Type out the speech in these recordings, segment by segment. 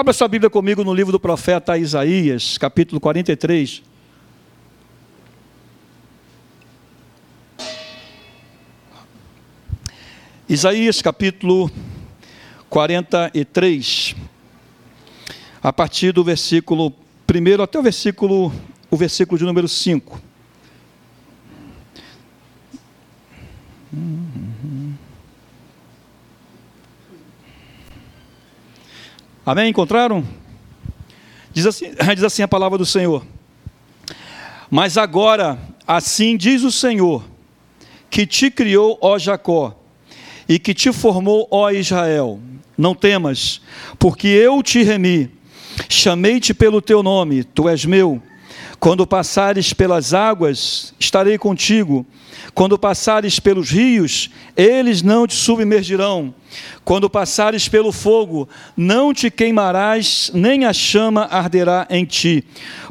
Abra sua Bíblia comigo no livro do profeta Isaías, capítulo 43. Isaías capítulo 43, a partir do versículo 1 até o versículo, o versículo de número 5. Amém? Encontraram? Diz assim, diz assim a palavra do Senhor. Mas agora, assim diz o Senhor, que te criou, ó Jacó, e que te formou, ó Israel. Não temas, porque eu te remi, chamei-te pelo teu nome, tu és meu. Quando passares pelas águas, estarei contigo. Quando passares pelos rios, eles não te submergirão. Quando passares pelo fogo, não te queimarás, nem a chama arderá em ti.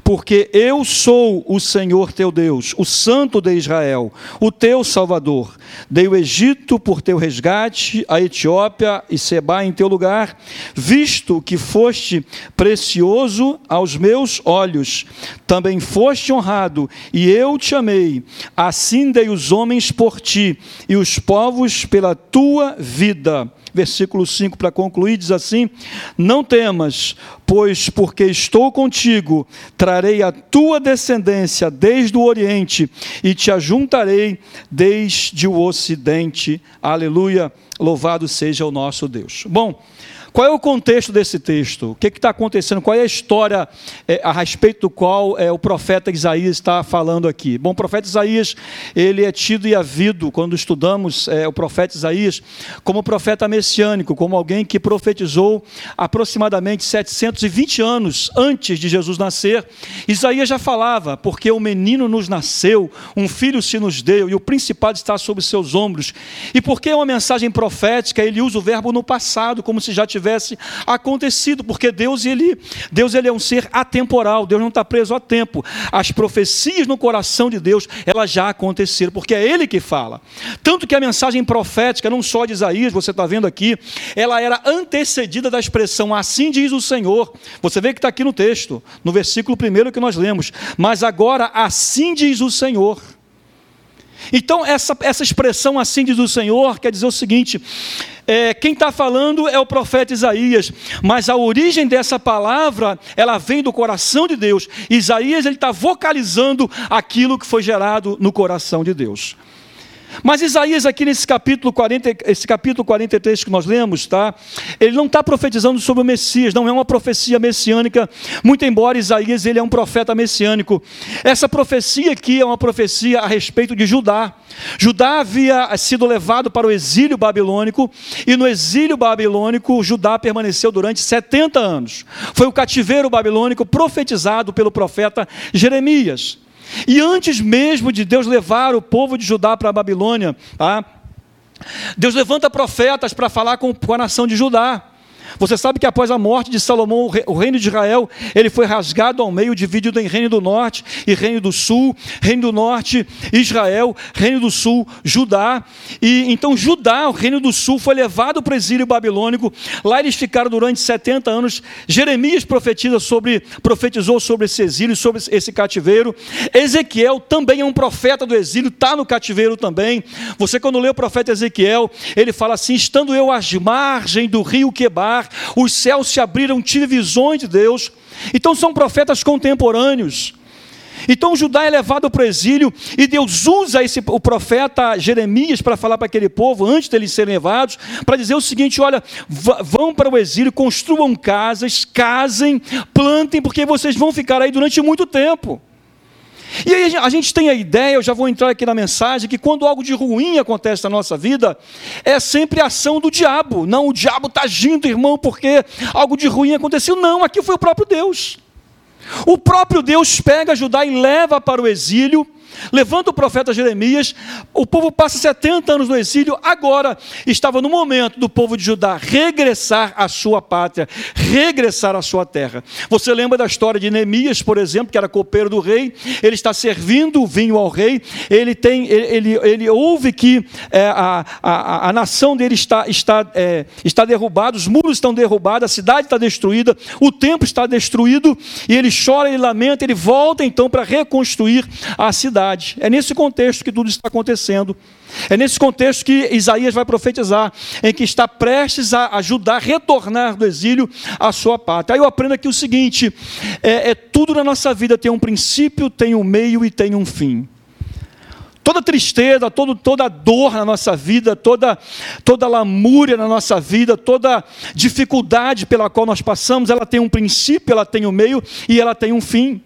Porque eu sou o Senhor teu Deus, o Santo de Israel, o teu Salvador. Dei o Egito por teu resgate, a Etiópia e Seba em teu lugar, visto que foste precioso aos meus olhos. Também foste honrado, e eu te amei. Assim dei os homens por ti, e os povos pela tua vida versículo 5 para concluir, diz assim: Não temas, pois porque estou contigo, trarei a tua descendência desde o oriente e te ajuntarei desde o ocidente. Aleluia. Louvado seja o nosso Deus. Bom, qual é o contexto desse texto? O que está acontecendo? Qual é a história é, a respeito do qual é, o profeta Isaías está falando aqui? Bom, o profeta Isaías, ele é tido e havido, quando estudamos é, o profeta Isaías, como profeta messiânico, como alguém que profetizou aproximadamente 720 anos antes de Jesus nascer. Isaías já falava, porque o menino nos nasceu, um filho se nos deu, e o principado está sobre seus ombros. E porque é uma mensagem profética, ele usa o verbo no passado, como se já tivesse tivesse acontecido, porque Deus ele, Deus ele é um ser atemporal, Deus não está preso a tempo. As profecias no coração de Deus, elas já aconteceram, porque é Ele que fala. Tanto que a mensagem profética, não só de Isaías, você está vendo aqui, ela era antecedida da expressão assim diz o Senhor. Você vê que está aqui no texto, no versículo primeiro que nós lemos. Mas agora assim diz o Senhor. Então, essa, essa expressão assim diz o Senhor quer dizer o seguinte: é, quem está falando é o profeta Isaías, mas a origem dessa palavra, ela vem do coração de Deus. Isaías ele está vocalizando aquilo que foi gerado no coração de Deus. Mas Isaías, aqui nesse capítulo, 40, esse capítulo 43 que nós lemos, tá? ele não está profetizando sobre o Messias, não é uma profecia messiânica, muito embora Isaías ele é um profeta messiânico. Essa profecia aqui é uma profecia a respeito de Judá. Judá havia sido levado para o exílio babilônico, e no exílio babilônico, Judá permaneceu durante 70 anos. Foi o cativeiro babilônico profetizado pelo profeta Jeremias. E antes mesmo de Deus levar o povo de Judá para a Babilônia, tá? Deus levanta profetas para falar com, com a nação de Judá. Você sabe que após a morte de Salomão, o reino de Israel, ele foi rasgado ao meio, dividido em reino do norte e reino do sul. Reino do norte, Israel, reino do sul, Judá. E então Judá, o reino do sul, foi levado para o exílio babilônico. Lá eles ficaram durante 70 anos. Jeremias profetiza sobre, profetizou sobre esse exílio, sobre esse cativeiro. Ezequiel também é um profeta do exílio, está no cativeiro também. Você, quando lê o profeta Ezequiel, ele fala assim: estando eu às margens do rio Quebar, os céus se abriram, tive visões de Deus. Então são profetas contemporâneos. Então Judá é levado para o exílio e Deus usa esse, o profeta Jeremias para falar para aquele povo, antes deles serem levados, para dizer o seguinte: olha, vão para o exílio, construam casas, casem, plantem, porque vocês vão ficar aí durante muito tempo. E aí a gente tem a ideia, eu já vou entrar aqui na mensagem, que quando algo de ruim acontece na nossa vida, é sempre ação do diabo. Não, o diabo está agindo, irmão, porque algo de ruim aconteceu. Não, aqui foi o próprio Deus. O próprio Deus pega Judá e leva para o exílio, levanta o profeta Jeremias, o povo passa 70 anos no exílio, agora estava no momento do povo de Judá regressar à sua pátria, regressar à sua terra. Você lembra da história de Neemias, por exemplo, que era copeiro do rei, ele está servindo o vinho ao rei, ele tem, ele, ele, ele ouve que é, a, a, a nação dele está, está, é, está derrubada, os muros estão derrubados, a cidade está destruída, o templo está destruído, e ele chora, ele lamenta, ele volta então para reconstruir a cidade. É nesse contexto que tudo está acontecendo. É nesse contexto que Isaías vai profetizar, em que está prestes a ajudar a retornar do exílio à sua pátria. Aí eu aprendo aqui o seguinte: é, é tudo na nossa vida tem um princípio, tem um meio e tem um fim. Toda tristeza, todo, toda dor na nossa vida, toda, toda lamúria na nossa vida, toda dificuldade pela qual nós passamos, ela tem um princípio, ela tem um meio e ela tem um fim.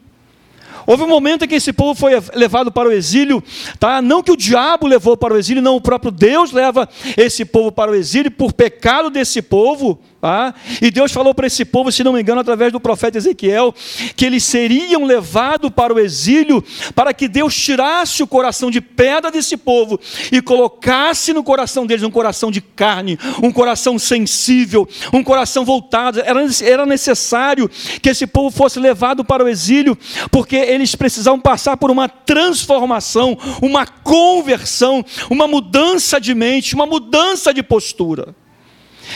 Houve um momento em que esse povo foi levado para o exílio, tá? não que o diabo levou para o exílio, não, o próprio Deus leva esse povo para o exílio por pecado desse povo. Tá? E Deus falou para esse povo, se não me engano, através do profeta Ezequiel, que eles seriam levados para o exílio para que Deus tirasse o coração de pedra desse povo e colocasse no coração deles um coração de carne, um coração sensível, um coração voltado. Era, era necessário que esse povo fosse levado para o exílio, porque eles precisavam passar por uma transformação, uma conversão, uma mudança de mente, uma mudança de postura.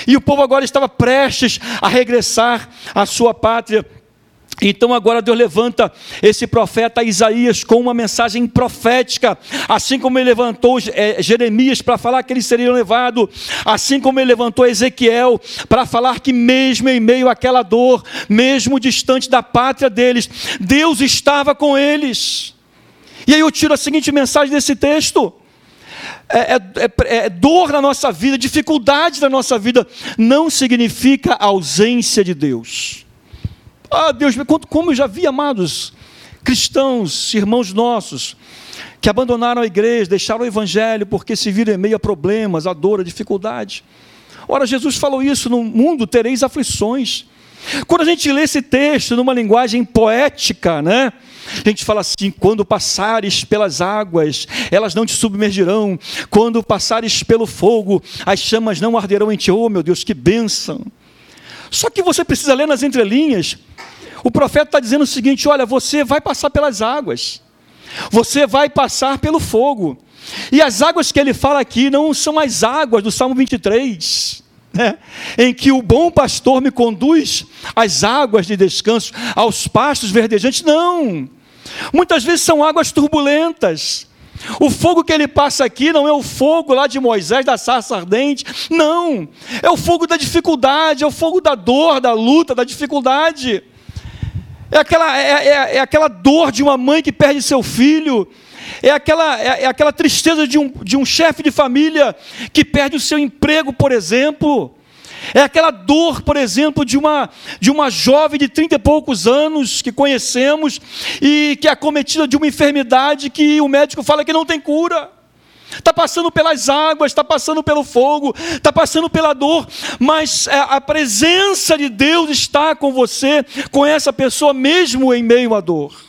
E o povo agora estava prestes a regressar à sua pátria. Então agora Deus levanta esse profeta Isaías com uma mensagem profética, assim como ele levantou é, Jeremias para falar que eles seriam levados, assim como ele levantou Ezequiel para falar que mesmo em meio àquela dor, mesmo distante da pátria deles, Deus estava com eles. E aí eu tiro a seguinte mensagem desse texto: é, é, é, é, dor na nossa vida, dificuldade na nossa vida, não significa ausência de Deus. Ah, Deus, como eu já vi, amados, cristãos, irmãos nossos, que abandonaram a igreja, deixaram o evangelho porque se viram em meio a problemas, a dor, a dificuldade. Ora, Jesus falou isso: no mundo tereis aflições. Quando a gente lê esse texto numa linguagem poética, né? A gente fala assim: quando passares pelas águas, elas não te submergirão. Quando passares pelo fogo, as chamas não arderão em ti. Oh, meu Deus, que bênção! Só que você precisa ler nas entrelinhas. O profeta está dizendo o seguinte: olha, você vai passar pelas águas, você vai passar pelo fogo. E as águas que ele fala aqui não são as águas do Salmo 23 né, em que o bom pastor me conduz às águas de descanso, aos pastos verdejantes. Não! Muitas vezes são águas turbulentas. O fogo que ele passa aqui não é o fogo lá de Moisés, da sarça ardente. Não! É o fogo da dificuldade, é o fogo da dor, da luta, da dificuldade. É aquela, é, é, é aquela dor de uma mãe que perde seu filho é aquela, é, é aquela tristeza de um, de um chefe de família que perde o seu emprego, por exemplo. É aquela dor, por exemplo, de uma, de uma jovem de trinta e poucos anos que conhecemos e que é acometida de uma enfermidade que o médico fala que não tem cura. Está passando pelas águas, está passando pelo fogo, está passando pela dor, mas é, a presença de Deus está com você, com essa pessoa, mesmo em meio à dor.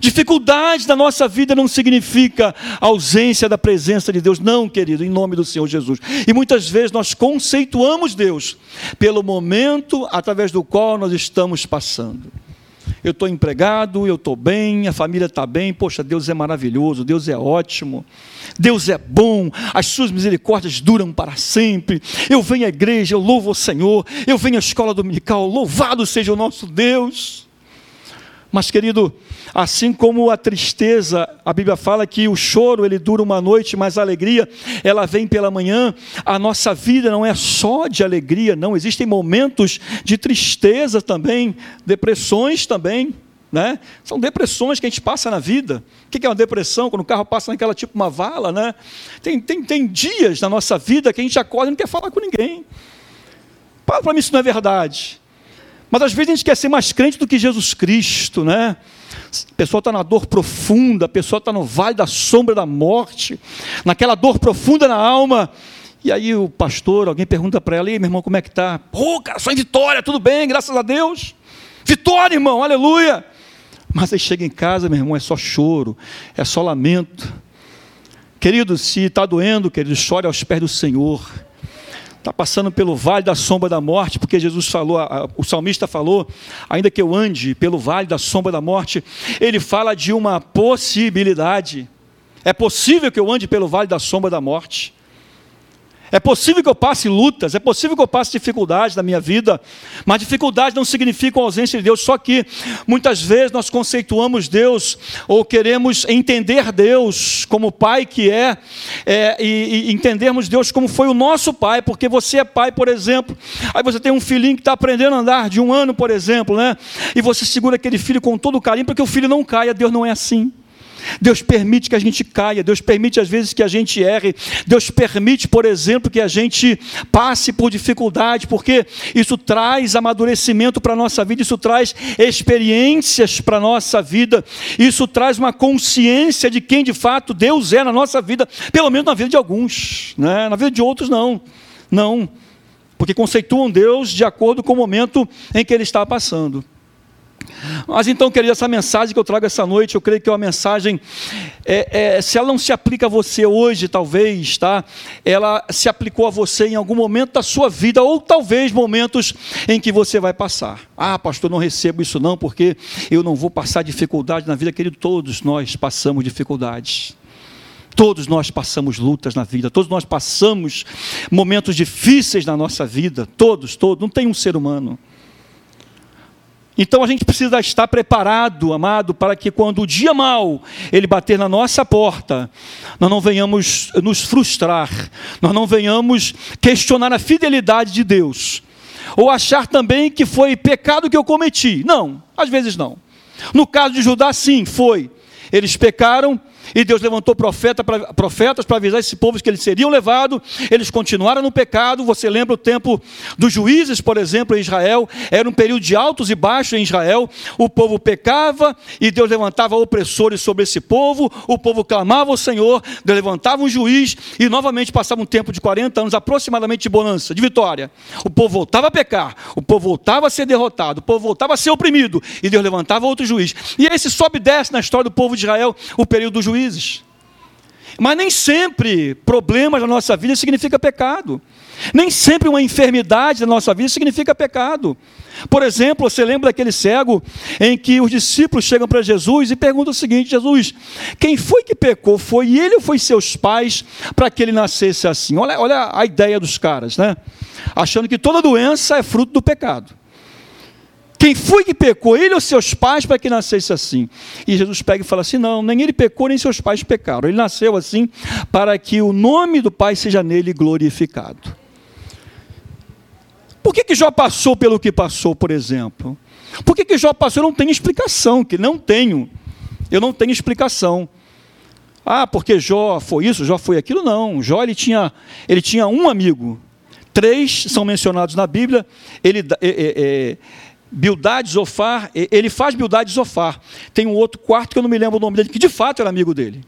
Dificuldade da nossa vida não significa ausência da presença de Deus, não, querido, em nome do Senhor Jesus. E muitas vezes nós conceituamos Deus pelo momento através do qual nós estamos passando. Eu estou empregado, eu estou bem, a família está bem, poxa, Deus é maravilhoso, Deus é ótimo, Deus é bom, as suas misericórdias duram para sempre. Eu venho à igreja, eu louvo o Senhor, eu venho à escola dominical, louvado seja o nosso Deus. Mas, querido, assim como a tristeza, a Bíblia fala que o choro ele dura uma noite, mas a alegria ela vem pela manhã. A nossa vida não é só de alegria, não. Existem momentos de tristeza também, depressões também. Né? São depressões que a gente passa na vida. O que é uma depressão? Quando o carro passa naquela tipo uma vala, né? Tem, tem, tem dias na nossa vida que a gente acorda e não quer falar com ninguém. Para mim isso não é verdade. Mas às vezes a gente quer ser mais crente do que Jesus Cristo, né? A pessoa está na dor profunda, a pessoa está no vale da sombra da morte, naquela dor profunda na alma. E aí o pastor, alguém pergunta para ela, e meu irmão, como é que está? Pô, cara, só em vitória, tudo bem, graças a Deus. Vitória, irmão, aleluia. Mas aí chega em casa, meu irmão, é só choro, é só lamento. Querido, se está doendo, querido, chore aos pés do Senhor. Está passando pelo vale da sombra da morte, porque Jesus falou, o salmista falou, ainda que eu ande pelo vale da sombra da morte, ele fala de uma possibilidade. É possível que eu ande pelo vale da sombra da morte. É possível que eu passe lutas, é possível que eu passe dificuldades na minha vida, mas dificuldades não significam ausência de Deus, só que muitas vezes nós conceituamos Deus ou queremos entender Deus como Pai que é, é e, e, entendermos Deus como foi o nosso Pai, porque você é pai, por exemplo, aí você tem um filhinho que está aprendendo a andar de um ano, por exemplo, né? e você segura aquele filho com todo carinho para que o filho não caia, Deus não é assim. Deus permite que a gente caia, Deus permite às vezes que a gente erre, Deus permite, por exemplo, que a gente passe por dificuldade, porque isso traz amadurecimento para a nossa vida, isso traz experiências para a nossa vida, isso traz uma consciência de quem de fato Deus é na nossa vida, pelo menos na vida de alguns, né? na vida de outros não, não, porque conceituam Deus de acordo com o momento em que ele está passando. Mas então, querido, essa mensagem que eu trago essa noite, eu creio que é uma mensagem, é, é, se ela não se aplica a você hoje, talvez, tá? Ela se aplicou a você em algum momento da sua vida, ou talvez momentos em que você vai passar. Ah, pastor, não recebo isso não, porque eu não vou passar dificuldade na vida, querido. Todos nós passamos dificuldades. Todos nós passamos lutas na vida, todos nós passamos momentos difíceis na nossa vida, todos, todos, não tem um ser humano então a gente precisa estar preparado, amado, para que quando o dia mal ele bater na nossa porta, nós não venhamos nos frustrar, nós não venhamos questionar a fidelidade de Deus, ou achar também que foi pecado que eu cometi. Não, às vezes não. No caso de Judá, sim, foi. Eles pecaram, e Deus levantou profeta pra, profetas para avisar esse povo que eles seriam levados, eles continuaram no pecado. Você lembra o tempo dos juízes, por exemplo, em Israel? Era um período de altos e baixos em Israel. O povo pecava e Deus levantava opressores sobre esse povo. O povo clamava ao Senhor, Deus levantava um juiz e novamente passava um tempo de 40 anos aproximadamente de bonança, de vitória. O povo voltava a pecar, o povo voltava a ser derrotado, o povo voltava a ser oprimido e Deus levantava outro juiz. E esse sobe e desce na história do povo de Israel, o período dos juízes juízes. Mas nem sempre problemas na nossa vida significa pecado. Nem sempre uma enfermidade na nossa vida significa pecado. Por exemplo, você lembra daquele cego em que os discípulos chegam para Jesus e perguntam o seguinte: Jesus, quem foi que pecou? Foi ele ou foi seus pais para que ele nascesse assim? Olha, olha a ideia dos caras, né? Achando que toda doença é fruto do pecado. Quem foi que pecou? Ele ou seus pais para que nascesse assim? E Jesus pega e fala assim: não, nem ele pecou, nem seus pais pecaram. Ele nasceu assim para que o nome do Pai seja nele glorificado. Por que, que Jó passou pelo que passou, por exemplo? Por que, que Jó passou? Eu não tenho explicação, que não tenho. Eu não tenho explicação. Ah, porque Jó foi isso, Jó foi aquilo, não. Jó ele tinha, ele tinha um amigo. Três são mencionados na Bíblia. Ele. É, é, é, Bildade, Zofar, ele faz Bildade e Zofar. Tem um outro quarto que eu não me lembro o nome dele, que de fato era amigo dele.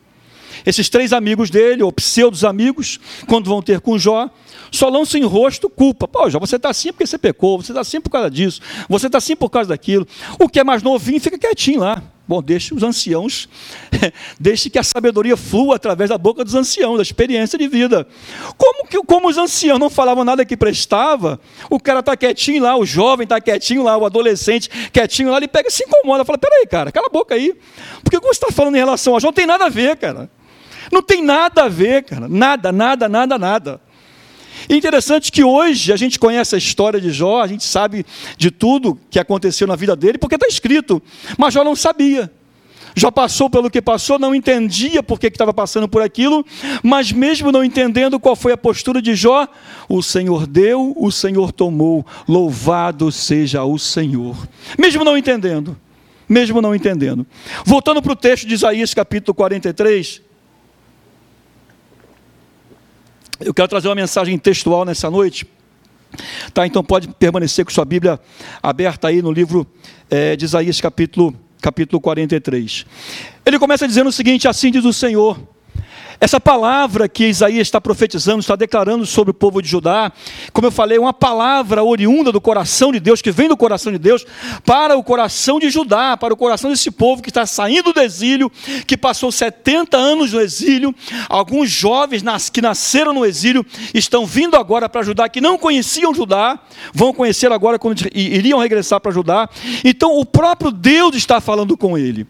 Esses três amigos dele, ou pseudos amigos, quando vão ter com Jó, só lançam em rosto culpa. Pô, Jó, você está assim porque você pecou, você está assim por causa disso, você está assim por causa daquilo. O que é mais novinho fica quietinho lá. Bom, deixe os anciãos, deixe que a sabedoria flua através da boca dos anciãos, da experiência de vida. Como que como os anciãos não falavam nada que prestava, o cara está quietinho lá, o jovem está quietinho lá, o adolescente quietinho lá, ele pega e se incomoda, fala, peraí, cara, cala a boca aí. Porque o que você está falando em relação a João não tem nada a ver, cara. Não tem nada a ver, cara. Nada, nada, nada, nada. Interessante que hoje a gente conhece a história de Jó, a gente sabe de tudo que aconteceu na vida dele, porque está escrito. Mas Jó não sabia. Jó passou pelo que passou, não entendia por que estava passando por aquilo, mas mesmo não entendendo qual foi a postura de Jó, o Senhor deu, o Senhor tomou, louvado seja o Senhor. Mesmo não entendendo, mesmo não entendendo. Voltando para o texto de Isaías capítulo 43, Eu quero trazer uma mensagem textual nessa noite. Tá, então pode permanecer com sua Bíblia aberta aí no livro é, de Isaías, capítulo, capítulo 43. Ele começa dizendo o seguinte: Assim diz o Senhor: Essa palavra que Isaías está profetizando, está declarando sobre o povo de Judá, como eu falei, é uma palavra oriunda do coração de Deus, que vem do coração de Deus, para o coração de Judá, para o coração desse povo que está saindo do exílio, que passou 70 anos no exílio. Alguns jovens que nasceram no exílio estão vindo agora para Judá, que não conheciam Judá, vão conhecer agora quando iriam regressar para Judá. Então o próprio Deus está falando com ele.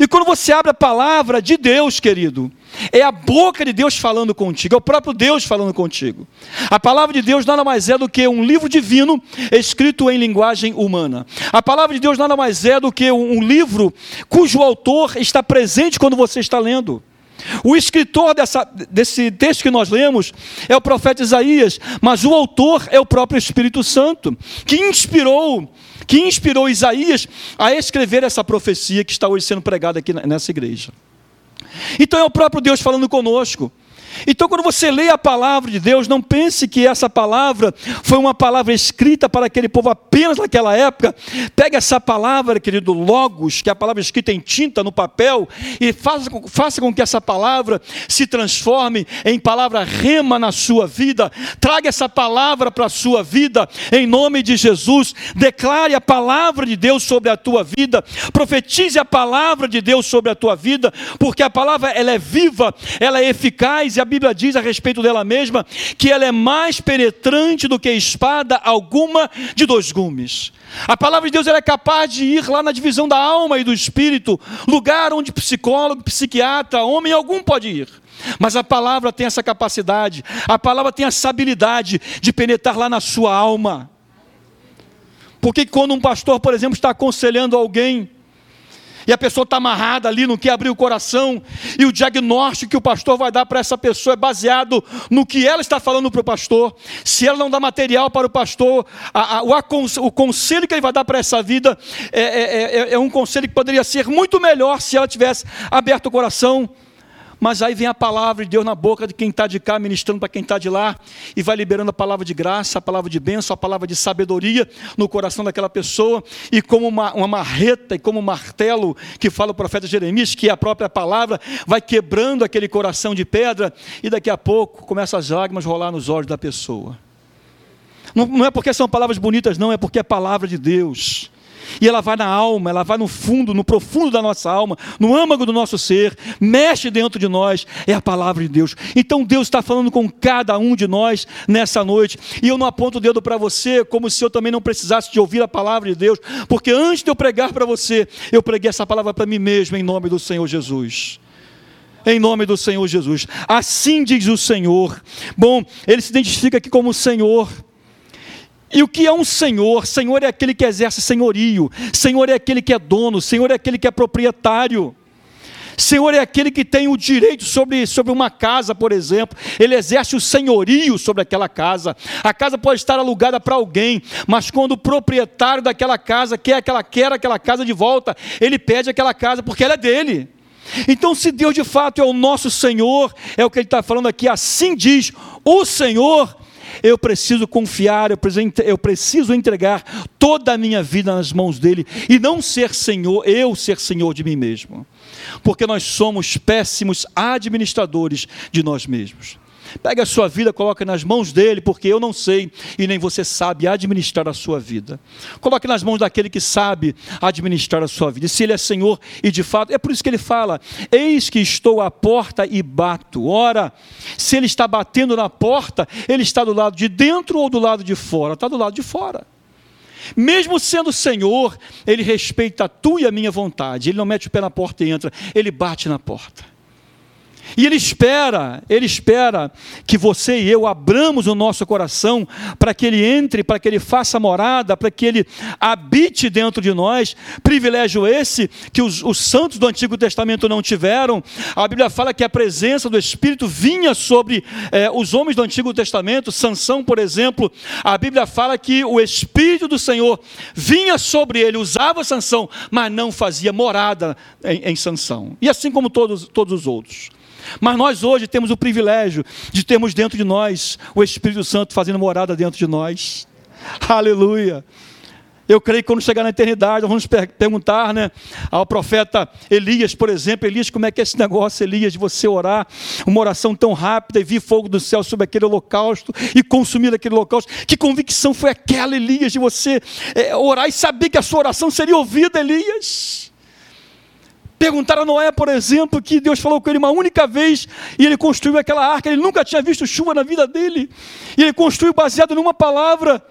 E quando você abre a palavra de Deus, querido, é a boca de Deus falando contigo, é o próprio Deus falando contigo. A palavra de Deus nada mais é do que um livro divino escrito em linguagem humana. A palavra de Deus nada mais é do que um livro cujo autor está presente quando você está lendo. O escritor dessa, desse texto que nós lemos é o profeta Isaías, mas o autor é o próprio Espírito Santo, que inspirou, que inspirou Isaías a escrever essa profecia que está hoje sendo pregada aqui nessa igreja. Então é o próprio Deus falando conosco. Então, quando você lê a palavra de Deus, não pense que essa palavra foi uma palavra escrita para aquele povo apenas naquela época. Pegue essa palavra, querido Logos, que é a palavra escrita em tinta no papel, e faça, faça com que essa palavra se transforme em palavra rema na sua vida. Traga essa palavra para a sua vida, em nome de Jesus. Declare a palavra de Deus sobre a tua vida. Profetize a palavra de Deus sobre a tua vida, porque a palavra ela é viva, ela é eficaz e a Bíblia diz a respeito dela mesma que ela é mais penetrante do que espada alguma de dois gumes. A palavra de Deus é capaz de ir lá na divisão da alma e do espírito, lugar onde psicólogo, psiquiatra, homem algum pode ir. Mas a palavra tem essa capacidade, a palavra tem essa habilidade de penetrar lá na sua alma. Porque quando um pastor, por exemplo, está aconselhando alguém, e a pessoa está amarrada ali, não quer abrir o coração, e o diagnóstico que o pastor vai dar para essa pessoa é baseado no que ela está falando para o pastor. Se ela não dá material para o pastor, a, a, o, o, conselho que ele vai dar para essa vida é, é, é, é um conselho que poderia ser muito melhor se ela tivesse aberto o coração mas aí vem a palavra de Deus na boca de quem está de cá, ministrando para quem está de lá, e vai liberando a palavra de graça, a palavra de bênção, a palavra de sabedoria no coração daquela pessoa, e como uma, uma marreta e como um martelo que fala o profeta Jeremias, que é a própria palavra, vai quebrando aquele coração de pedra, e daqui a pouco começa as lágrimas a rolar nos olhos da pessoa. Não, não é porque são palavras bonitas, não, é porque é palavra de Deus. E ela vai na alma, ela vai no fundo, no profundo da nossa alma, no âmago do nosso ser, mexe dentro de nós, é a palavra de Deus. Então Deus está falando com cada um de nós nessa noite. E eu não aponto o dedo para você como se eu também não precisasse de ouvir a palavra de Deus, porque antes de eu pregar para você, eu preguei essa palavra para mim mesmo, em nome do Senhor Jesus em nome do Senhor Jesus. Assim diz o Senhor. Bom, ele se identifica aqui como Senhor. E o que é um senhor? Senhor é aquele que exerce senhorio, Senhor é aquele que é dono, Senhor é aquele que é proprietário. Senhor é aquele que tem o direito sobre, sobre uma casa, por exemplo, ele exerce o senhorio sobre aquela casa. A casa pode estar alugada para alguém, mas quando o proprietário daquela casa quer aquela, quer aquela casa de volta, ele pede aquela casa porque ela é dele. Então, se Deus de fato é o nosso Senhor, é o que ele está falando aqui, assim diz o Senhor, eu preciso confiar, eu preciso, eu preciso entregar toda a minha vida nas mãos dele e não ser senhor, eu ser senhor de mim mesmo. Porque nós somos péssimos administradores de nós mesmos. Pega a sua vida, coloque nas mãos dele, porque eu não sei e nem você sabe administrar a sua vida. Coloque nas mãos daquele que sabe administrar a sua vida. E se ele é Senhor e de fato, é por isso que ele fala: Eis que estou à porta e bato. Ora, se ele está batendo na porta, ele está do lado de dentro ou do lado de fora? Está do lado de fora. Mesmo sendo Senhor, ele respeita a tua e a minha vontade. Ele não mete o pé na porta e entra, ele bate na porta. E Ele espera, Ele espera que você e eu abramos o nosso coração para que Ele entre, para que Ele faça morada, para que Ele habite dentro de nós. Privilégio esse que os, os santos do Antigo Testamento não tiveram. A Bíblia fala que a presença do Espírito vinha sobre eh, os homens do Antigo Testamento. Sansão, por exemplo, a Bíblia fala que o Espírito do Senhor vinha sobre ele, usava Sansão, mas não fazia morada em, em Sansão. E assim como todos, todos os outros. Mas nós hoje temos o privilégio de termos dentro de nós o Espírito Santo fazendo morada dentro de nós. Aleluia. Eu creio que quando chegar na eternidade, vamos per perguntar né, ao profeta Elias, por exemplo, Elias, como é que é esse negócio, Elias, de você orar, uma oração tão rápida e vir fogo do céu sobre aquele holocausto e consumir aquele holocausto. Que convicção foi aquela, Elias, de você é, orar e saber que a sua oração seria ouvida, Elias? Perguntaram a Noé, por exemplo, que Deus falou com ele uma única vez e ele construiu aquela arca, ele nunca tinha visto chuva na vida dele, e ele construiu baseado numa palavra.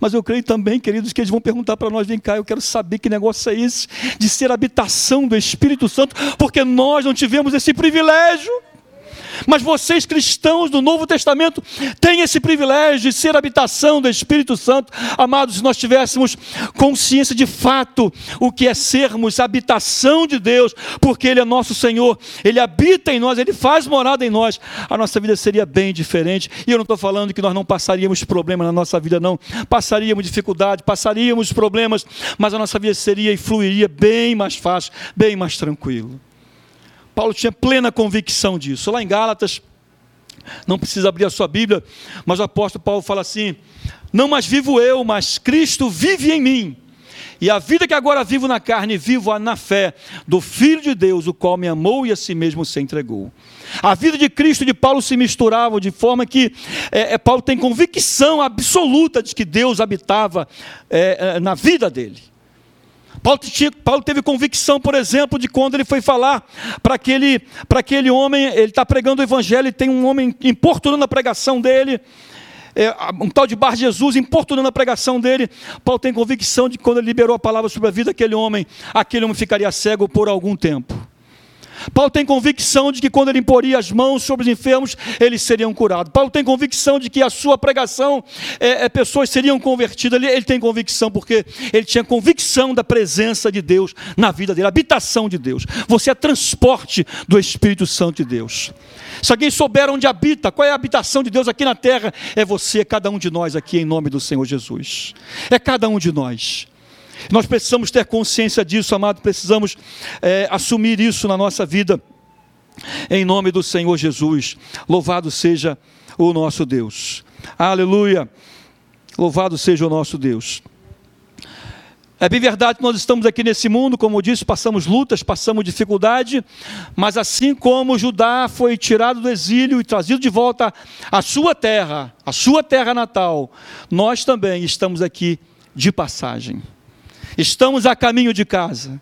Mas eu creio também, queridos, que eles vão perguntar para nós: vem cá, eu quero saber que negócio é esse de ser habitação do Espírito Santo, porque nós não tivemos esse privilégio. Mas vocês, cristãos do Novo Testamento, têm esse privilégio de ser habitação do Espírito Santo. Amados, se nós tivéssemos consciência de fato o que é sermos habitação de Deus, porque Ele é nosso Senhor, Ele habita em nós, Ele faz morada em nós, a nossa vida seria bem diferente. E eu não estou falando que nós não passaríamos problemas na nossa vida, não. Passaríamos dificuldade, passaríamos problemas, mas a nossa vida seria e fluiria bem mais fácil, bem mais tranquilo. Paulo tinha plena convicção disso. Lá em Gálatas, não precisa abrir a sua Bíblia, mas o apóstolo Paulo fala assim: Não mais vivo eu, mas Cristo vive em mim. E a vida que agora vivo na carne, vivo na fé do Filho de Deus, o qual me amou e a si mesmo se entregou. A vida de Cristo e de Paulo se misturavam de forma que é, é, Paulo tem convicção absoluta de que Deus habitava é, é na vida dele. Paulo, Paulo, teve convicção, por exemplo, de quando ele foi falar para aquele, aquele homem, ele está pregando o evangelho e tem um homem importunando a pregação dele, é, um tal de Bar Jesus importunando a pregação dele. Paulo tem convicção de que quando ele liberou a palavra sobre a vida daquele homem, aquele homem ficaria cego por algum tempo. Paulo tem convicção de que quando ele imporia as mãos sobre os enfermos, eles seriam curados. Paulo tem convicção de que a sua pregação, é, é, pessoas seriam convertidas. Ele, ele tem convicção porque ele tinha convicção da presença de Deus na vida dele, habitação de Deus. Você é transporte do Espírito Santo de Deus. Se alguém souber onde habita, qual é a habitação de Deus aqui na terra, é você, é cada um de nós aqui, em nome do Senhor Jesus. É cada um de nós. Nós precisamos ter consciência disso, amado, precisamos é, assumir isso na nossa vida, em nome do Senhor Jesus. Louvado seja o nosso Deus. Aleluia. Louvado seja o nosso Deus. É bem verdade que nós estamos aqui nesse mundo, como eu disse, passamos lutas, passamos dificuldade, mas assim como Judá foi tirado do exílio e trazido de volta à sua terra, à sua terra natal, nós também estamos aqui de passagem. Estamos a caminho de casa.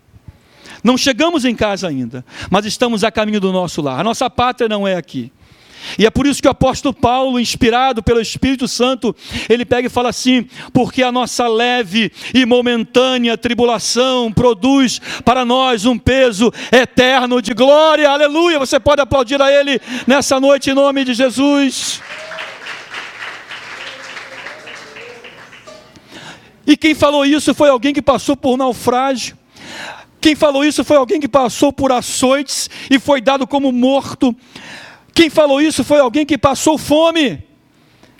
Não chegamos em casa ainda, mas estamos a caminho do nosso lar. A nossa pátria não é aqui. E é por isso que o apóstolo Paulo, inspirado pelo Espírito Santo, ele pega e fala assim: porque a nossa leve e momentânea tribulação produz para nós um peso eterno de glória. Aleluia! Você pode aplaudir a ele nessa noite em nome de Jesus. E quem falou isso foi alguém que passou por naufrágio. Quem falou isso foi alguém que passou por açoites e foi dado como morto. Quem falou isso foi alguém que passou fome.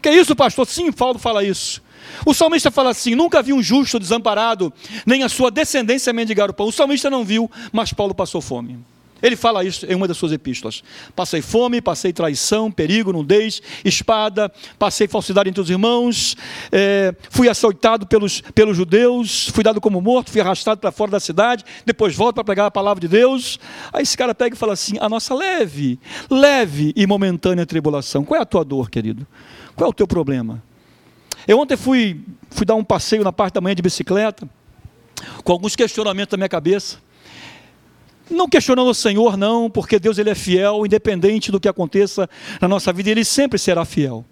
Que é isso, pastor? Sim, Paulo fala isso. O salmista fala assim: nunca vi um justo desamparado, nem a sua descendência mendigar o pão. O salmista não viu, mas Paulo passou fome. Ele fala isso em uma das suas epístolas. Passei fome, passei traição, perigo, nudez, espada, passei falsidade entre os irmãos, é, fui açoitado pelos, pelos judeus, fui dado como morto, fui arrastado para fora da cidade, depois volto para pregar a palavra de Deus. Aí esse cara pega e fala assim: a nossa leve, leve e momentânea tribulação. Qual é a tua dor, querido? Qual é o teu problema? Eu ontem fui, fui dar um passeio na parte da manhã de bicicleta, com alguns questionamentos na minha cabeça. Não questionando o Senhor, não, porque Deus ele é fiel, independente do que aconteça na nossa vida, ele sempre será fiel.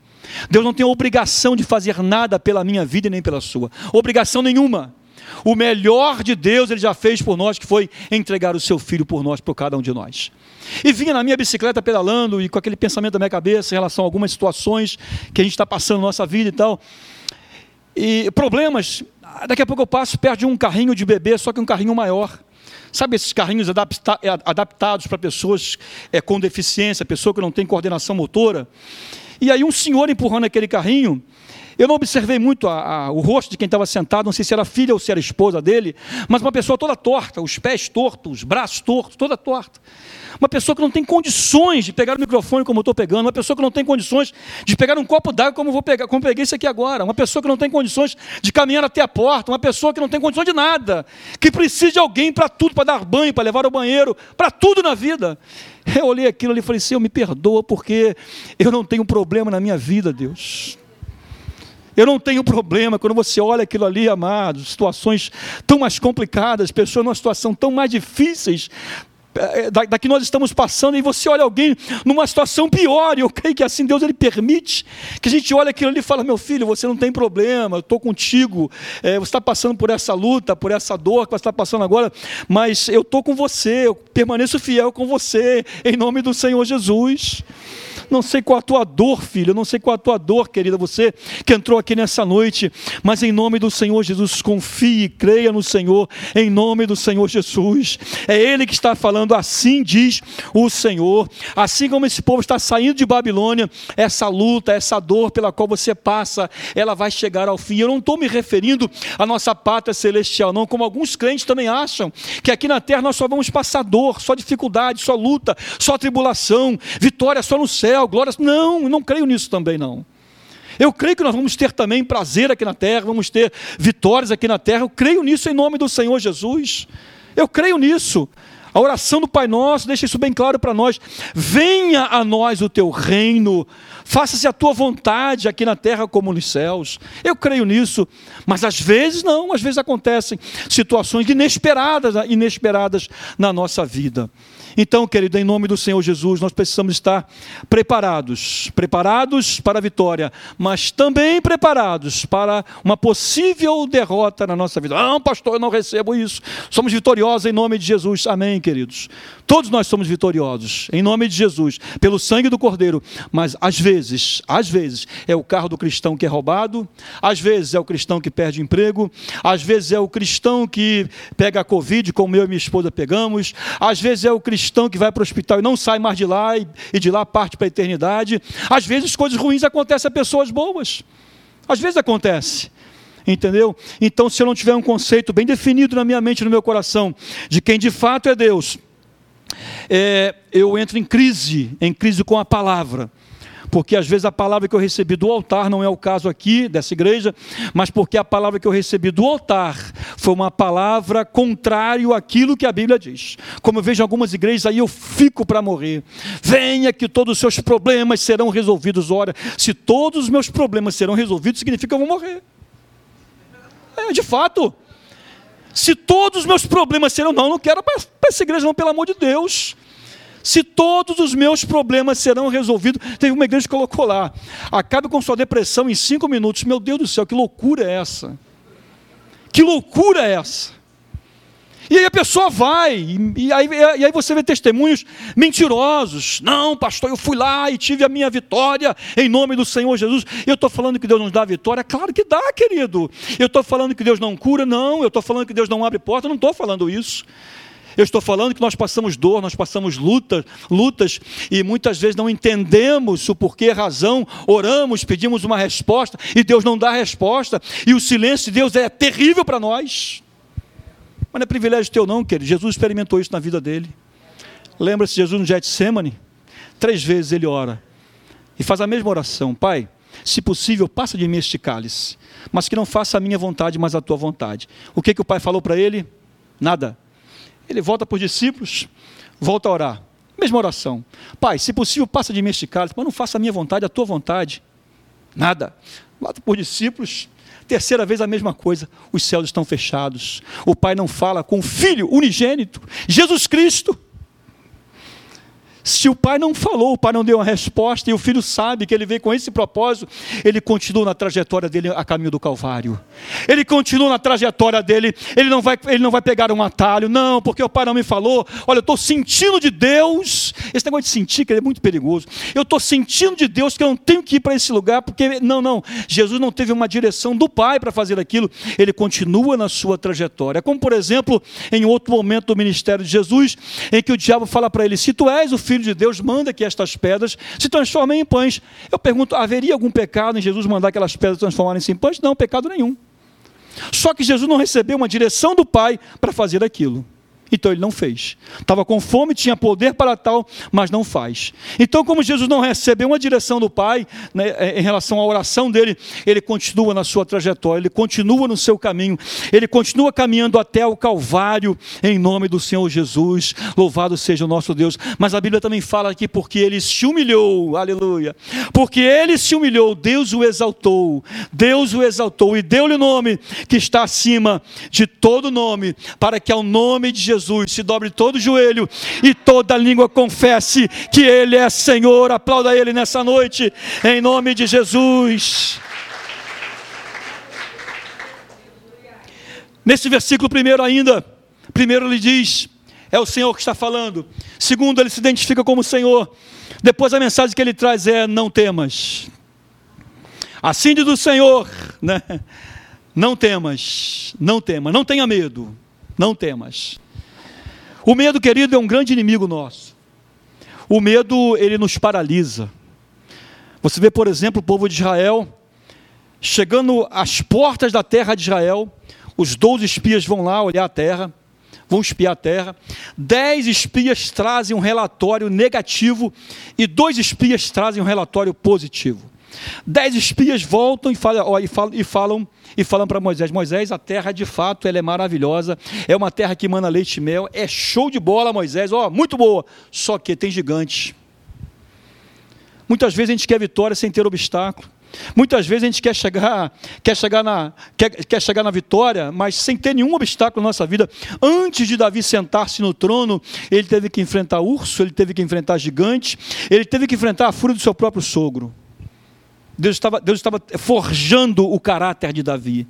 Deus não tem obrigação de fazer nada pela minha vida nem pela sua. Obrigação nenhuma. O melhor de Deus ele já fez por nós, que foi entregar o seu filho por nós, por cada um de nós. E vinha na minha bicicleta pedalando e com aquele pensamento na minha cabeça em relação a algumas situações que a gente está passando na nossa vida e tal. E problemas, daqui a pouco eu passo perto de um carrinho de bebê, só que um carrinho maior. Sabe esses carrinhos adapta é, adaptados para pessoas é, com deficiência, pessoa que não tem coordenação motora? E aí um senhor empurrando aquele carrinho, Eu não observei muito a, a, o rosto de quem estava sentado, não sei se era filha ou se era esposa dele, mas uma pessoa toda torta, os pés tortos, os braços tortos, toda torta. Uma pessoa que não tem condições de pegar o microfone como eu estou pegando, uma pessoa que não tem condições de pegar um copo d'água como vou pegar, como peguei isso aqui agora, uma pessoa que não tem condições de caminhar até a porta, uma pessoa que não tem condições de nada, que precisa de alguém para tudo, para dar banho, para levar ao banheiro, para tudo na vida. Eu olhei aquilo ali e falei, Senhor, me perdoa, porque eu não tenho problema na minha vida, Deus. Eu não tenho problema quando você olha aquilo ali, amados, situações tão mais complicadas, pessoas numa situação tão mais difíceis, da, da, que nós estamos passando, e você olha alguém numa situação pior, e eu creio que assim Deus ele permite que a gente olhe aquilo ali e fala: meu filho, você não tem problema, eu estou contigo, é, você está passando por essa luta, por essa dor que você está passando agora, mas eu estou com você, eu permaneço fiel com você, em nome do Senhor Jesus. Não sei qual a tua dor, filho, não sei qual a tua dor, querida, você que entrou aqui nessa noite, mas em nome do Senhor Jesus, confie, creia no Senhor, em nome do Senhor Jesus. É Ele que está falando, assim diz o Senhor. Assim como esse povo está saindo de Babilônia, essa luta, essa dor pela qual você passa, ela vai chegar ao fim. Eu não estou me referindo à nossa pátria celestial, não, como alguns crentes também acham, que aqui na terra nós só vamos passar dor, só dificuldade, só luta, só tribulação, vitória só no céu glórias. Não, não creio nisso também não. Eu creio que nós vamos ter também prazer aqui na terra, vamos ter vitórias aqui na terra. Eu creio nisso em nome do Senhor Jesus. Eu creio nisso. A oração do Pai Nosso deixa isso bem claro para nós. Venha a nós o teu reino, faça-se a tua vontade aqui na terra como nos céus. Eu creio nisso, mas às vezes não, às vezes acontecem situações inesperadas, inesperadas na nossa vida. Então, querido, em nome do Senhor Jesus, nós precisamos estar preparados preparados para a vitória, mas também preparados para uma possível derrota na nossa vida. Não, pastor, eu não recebo isso. Somos vitoriosos em nome de Jesus. Amém, queridos. Todos nós somos vitoriosos em nome de Jesus, pelo sangue do Cordeiro. Mas às vezes, às vezes, é o carro do cristão que é roubado, às vezes é o cristão que perde emprego, às vezes é o cristão que pega a Covid, como eu e minha esposa pegamos, às vezes é o cristão cristão que vai para o hospital e não sai mais de lá e, e de lá parte para a eternidade. Às vezes coisas ruins acontecem a pessoas boas. Às vezes acontece. Entendeu? Então, se eu não tiver um conceito bem definido na minha mente no meu coração de quem de fato é Deus, é, eu entro em crise, em crise com a palavra porque às vezes a palavra que eu recebi do altar, não é o caso aqui dessa igreja, mas porque a palavra que eu recebi do altar foi uma palavra contrária àquilo que a Bíblia diz. Como eu vejo algumas igrejas, aí eu fico para morrer. Venha que todos os seus problemas serão resolvidos. Ora, se todos os meus problemas serão resolvidos, significa que eu vou morrer. É, de fato. Se todos os meus problemas serão, não, não quero para essa igreja, não, pelo amor de Deus se todos os meus problemas serão resolvidos. Teve uma igreja que colocou lá: acabe com sua depressão em cinco minutos. Meu Deus do céu, que loucura é essa? Que loucura é essa? E aí a pessoa vai, e aí, e aí você vê testemunhos mentirosos. Não, pastor, eu fui lá e tive a minha vitória em nome do Senhor Jesus. Eu estou falando que Deus nos dá vitória? Claro que dá, querido. Eu estou falando que Deus não cura? Não. Eu estou falando que Deus não abre porta? Não estou falando isso. Eu estou falando que nós passamos dor, nós passamos luta, lutas e muitas vezes não entendemos o porquê, razão, oramos, pedimos uma resposta e Deus não dá resposta e o silêncio de Deus é terrível para nós. Mas não é privilégio teu não, querido. Jesus experimentou isso na vida dele. Lembra-se Jesus no Getsemane? Três vezes ele ora e faz a mesma oração. Pai, se possível, passa de mim este cálice, mas que não faça a minha vontade, mas a tua vontade. O que, que o pai falou para ele? Nada. Ele volta para os discípulos, volta a orar. Mesma oração. Pai, se possível, passa de mim este cálice, mas não faça a minha vontade, a tua vontade. Nada. Volta para os discípulos, Terceira vez a mesma coisa, os céus estão fechados. O Pai não fala com o Filho unigênito, Jesus Cristo. Se o pai não falou, o pai não deu uma resposta, e o filho sabe que ele veio com esse propósito, ele continua na trajetória dele a caminho do Calvário. Ele continua na trajetória dele, ele não vai, ele não vai pegar um atalho, não, porque o pai não me falou. Olha, eu estou sentindo de Deus. Esse negócio de sentir que é muito perigoso. Eu estou sentindo de Deus que eu não tenho que ir para esse lugar, porque não, não. Jesus não teve uma direção do pai para fazer aquilo. Ele continua na sua trajetória. Como por exemplo, em outro momento do ministério de Jesus, em que o diabo fala para ele: se tu és o filho Filho de Deus manda que estas pedras se transformem em pães. Eu pergunto: haveria algum pecado em Jesus mandar aquelas pedras transformarem-se em pães? Não, pecado nenhum. Só que Jesus não recebeu uma direção do Pai para fazer aquilo. Então ele não fez. Estava com fome, tinha poder para tal, mas não faz. Então, como Jesus não recebeu uma direção do Pai né, é, em relação à oração dele, ele continua na sua trajetória, ele continua no seu caminho, ele continua caminhando até o Calvário, em nome do Senhor Jesus. Louvado seja o nosso Deus. Mas a Bíblia também fala aqui porque ele se humilhou, aleluia. Porque ele se humilhou, Deus o exaltou, Deus o exaltou e deu-lhe o nome que está acima de todo nome, para que ao nome de Jesus Jesus, se dobre todo joelho e toda língua confesse que Ele é Senhor. Aplauda Ele nessa noite, em nome de Jesus. Nesse versículo primeiro ainda, primeiro ele diz, é o Senhor que está falando. Segundo, ele se identifica como Senhor. Depois a mensagem que ele traz é: não temas. Assim diz o Senhor, né? Não temas, não temas, não tenha medo, não temas. O medo, querido, é um grande inimigo nosso. O medo, ele nos paralisa. Você vê, por exemplo, o povo de Israel chegando às portas da terra de Israel, os doze espias vão lá olhar a terra, vão espiar a terra. Dez espias trazem um relatório negativo e dois espias trazem um relatório positivo. Dez espias voltam e falam, e falam, e falam e falam para Moisés: Moisés, a terra de fato ela é maravilhosa, é uma terra que mana leite e mel, é show de bola, Moisés, ó, muito boa, só que tem gigantes. Muitas vezes a gente quer vitória sem ter obstáculo. Muitas vezes a gente quer chegar, quer chegar na, quer, quer chegar na vitória, mas sem ter nenhum obstáculo na nossa vida. Antes de Davi sentar-se no trono, ele teve que enfrentar urso, ele teve que enfrentar gigante, ele teve que enfrentar a fúria do seu próprio sogro. Deus estava, Deus estava forjando o caráter de Davi.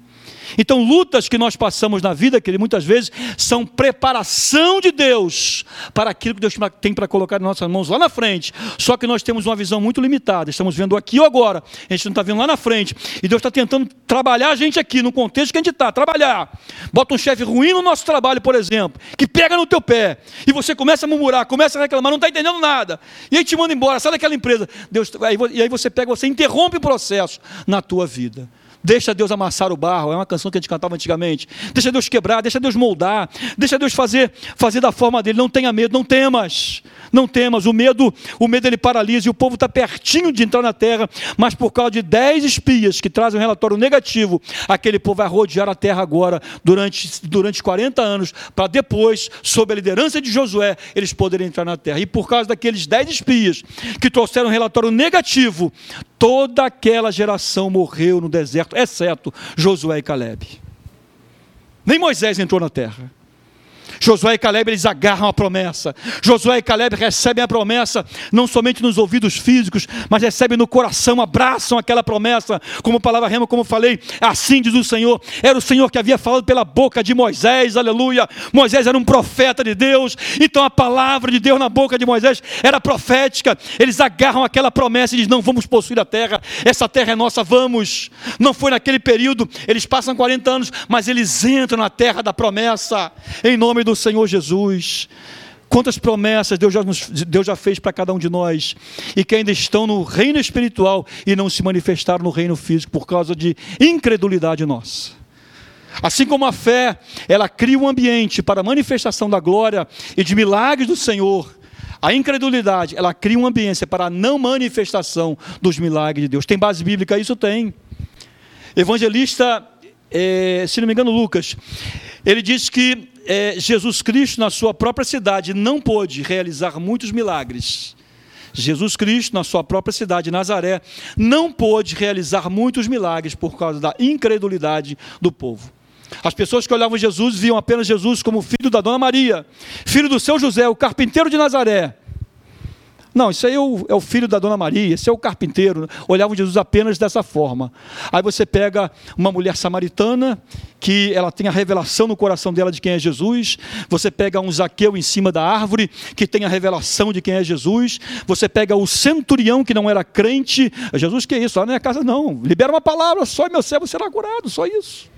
Então, lutas que nós passamos na vida, que muitas vezes são preparação de Deus para aquilo que Deus tem para colocar em nossas mãos lá na frente. Só que nós temos uma visão muito limitada. Estamos vendo aqui ou agora, a gente não está vendo lá na frente. E Deus está tentando trabalhar a gente aqui, no contexto que a gente está, trabalhar. Bota um chefe ruim no nosso trabalho, por exemplo, que pega no teu pé, e você começa a murmurar, começa a reclamar, não está entendendo nada. E aí te manda embora, sai daquela empresa. Deus, e aí você pega, você interrompe o processo na tua vida. Deixa Deus amassar o barro, é uma canção que a gente cantava antigamente. Deixa Deus quebrar, deixa Deus moldar, deixa Deus fazer, fazer da forma dele. Não tenha medo, não temas, não temas. O medo, o medo ele paralisa e o povo está pertinho de entrar na terra, mas por causa de dez espias que trazem um relatório negativo, aquele povo vai rodear a terra agora durante, durante 40 anos, para depois, sob a liderança de Josué, eles poderem entrar na terra. E por causa daqueles dez espias que trouxeram um relatório negativo, toda aquela geração morreu no deserto, exceto Josué e Caleb. Nem Moisés entrou na terra. Josué e Caleb eles agarram a promessa. Josué e Caleb recebem a promessa não somente nos ouvidos físicos, mas recebem no coração, abraçam aquela promessa, como palavra rema, como falei, assim diz o Senhor. Era o Senhor que havia falado pela boca de Moisés, aleluia. Moisés era um profeta de Deus, então a palavra de Deus na boca de Moisés era profética. Eles agarram aquela promessa e dizem: Não vamos possuir a terra, essa terra é nossa, vamos. Não foi naquele período, eles passam 40 anos, mas eles entram na terra da promessa, em nome do Senhor Jesus. Quantas promessas Deus já, nos, Deus já fez para cada um de nós e que ainda estão no reino espiritual e não se manifestaram no reino físico por causa de incredulidade nossa. Assim como a fé, ela cria um ambiente para a manifestação da glória e de milagres do Senhor, a incredulidade, ela cria um ambiente para a não manifestação dos milagres de Deus. Tem base bíblica? Isso tem. Evangelista, é, se não me engano, Lucas, ele diz que é, Jesus Cristo, na sua própria cidade, não pôde realizar muitos milagres. Jesus Cristo, na sua própria cidade, Nazaré, não pôde realizar muitos milagres por causa da incredulidade do povo. As pessoas que olhavam Jesus viam apenas Jesus como filho da Dona Maria, filho do seu José, o carpinteiro de Nazaré. Não, isso aí é o, é o, filho da Dona Maria, esse é o carpinteiro. Olhavam Jesus apenas dessa forma. Aí você pega uma mulher samaritana, que ela tem a revelação no coração dela de quem é Jesus. Você pega um Zaqueu em cima da árvore, que tem a revelação de quem é Jesus. Você pega o centurião, que não era crente. Jesus, que é isso? Lá na minha casa não. Libera uma palavra só meu servo será curado, só isso.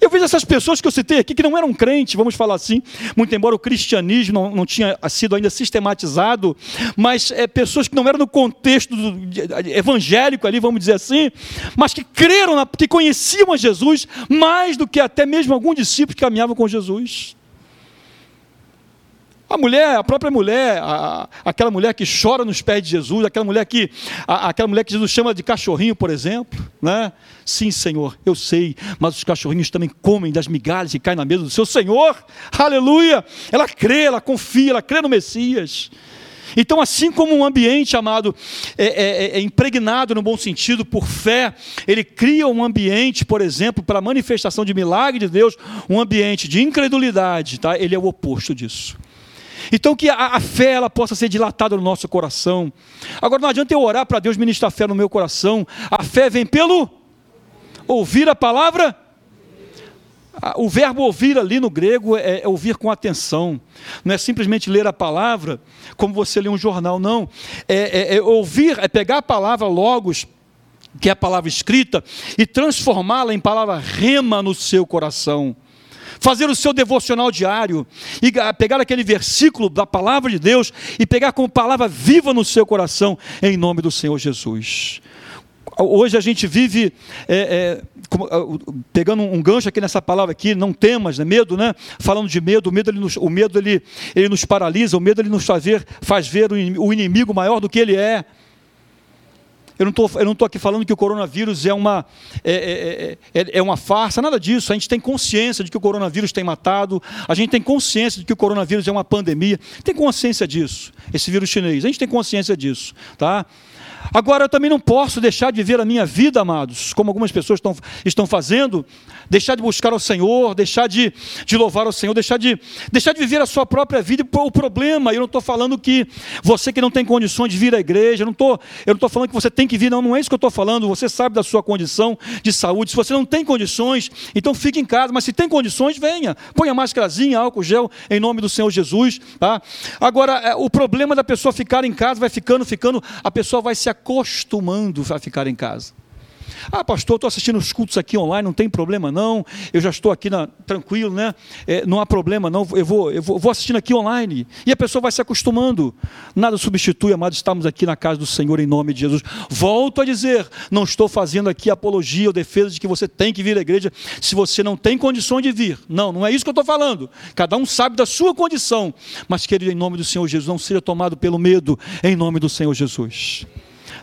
Eu vejo essas pessoas que eu citei aqui que não eram crentes, vamos falar assim, muito embora o cristianismo não, não tinha sido ainda sistematizado, mas é, pessoas que não eram no contexto do, evangélico ali, vamos dizer assim, mas que creram, na, que conheciam a Jesus mais do que até mesmo alguns discípulos que caminhavam com Jesus. A mulher, a própria mulher, a, aquela mulher que chora nos pés de Jesus, aquela mulher que, a, aquela mulher que Jesus chama de cachorrinho, por exemplo, né? Sim, Senhor, eu sei, mas os cachorrinhos também comem das migalhas e caem na mesa do seu Senhor. Aleluia! Ela crê, ela confia, ela crê no Messias. Então, assim como um ambiente amado é, é, é, é, impregnado no bom sentido por fé, ele cria um ambiente, por exemplo, para a manifestação de milagre de Deus, um ambiente de incredulidade, tá? Ele é o oposto disso. Então que a, a, fé ela possa ser dilatada no nosso coração. Agora não adianta eu orar para Deus ministrar fé no meu coração. A fé vem pelo ouvir a palavra. O verbo ouvir ali no grego é, é ouvir com atenção. Não é simplesmente ler a palavra como você lê um jornal, não. É, é, é ouvir, é pegar a palavra logos que é a palavra escrita, e transformá-la em palavra rema no seu coração fazer o seu devocional diário e pegar aquele versículo da palavra de Deus e pegar como palavra viva no seu coração, em nome do Senhor Jesus. Hoje a gente vive é, é, pegando um gancho aqui nessa palavra aqui, não temas, né? medo, né? Falando de medo, o medo ele nos, o medo ele, ele nos paralisa, o medo ele nos faz ver, faz ver o inimigo maior do que ele é. Eu não estou aqui falando que o coronavírus é uma, é, é, é, é, uma farsa, nada disso. A gente tem consciência de que o coronavírus tem matado, a gente tem consciência de que o coronavírus é uma pandemia, tem consciência disso, esse vírus chinês, a gente tem consciência disso. Tá? Agora, eu também não posso deixar de viver a minha vida, amados, como algumas pessoas estão, estão fazendo, deixar de buscar ao Senhor, deixar de, de louvar ao Senhor, deixar de, deixar de viver a sua própria vida. O problema, eu não estou falando que você que não tem condições de vir à igreja, eu não estou falando que você tem que vir, não, não é isso que eu estou falando. Você sabe da sua condição de saúde. Se você não tem condições, então fique em casa, mas se tem condições, venha. Ponha máscarazinha, álcool gel, em nome do Senhor Jesus. Tá? Agora, é, o problema da pessoa ficar em casa, vai ficando, ficando, a pessoa vai se acostumando a ficar em casa. Ah, pastor, estou assistindo os cultos aqui online, não tem problema não. Eu já estou aqui na, tranquilo, né? É, não há problema não. Eu vou, eu vou, vou assistindo aqui online. E a pessoa vai se acostumando. Nada substitui, amados, estamos aqui na casa do Senhor em nome de Jesus. Volto a dizer, não estou fazendo aqui apologia ou defesa de que você tem que vir à igreja se você não tem condições de vir. Não, não é isso que eu estou falando. Cada um sabe da sua condição. Mas, querido, em nome do Senhor Jesus, não seja tomado pelo medo, em nome do Senhor Jesus.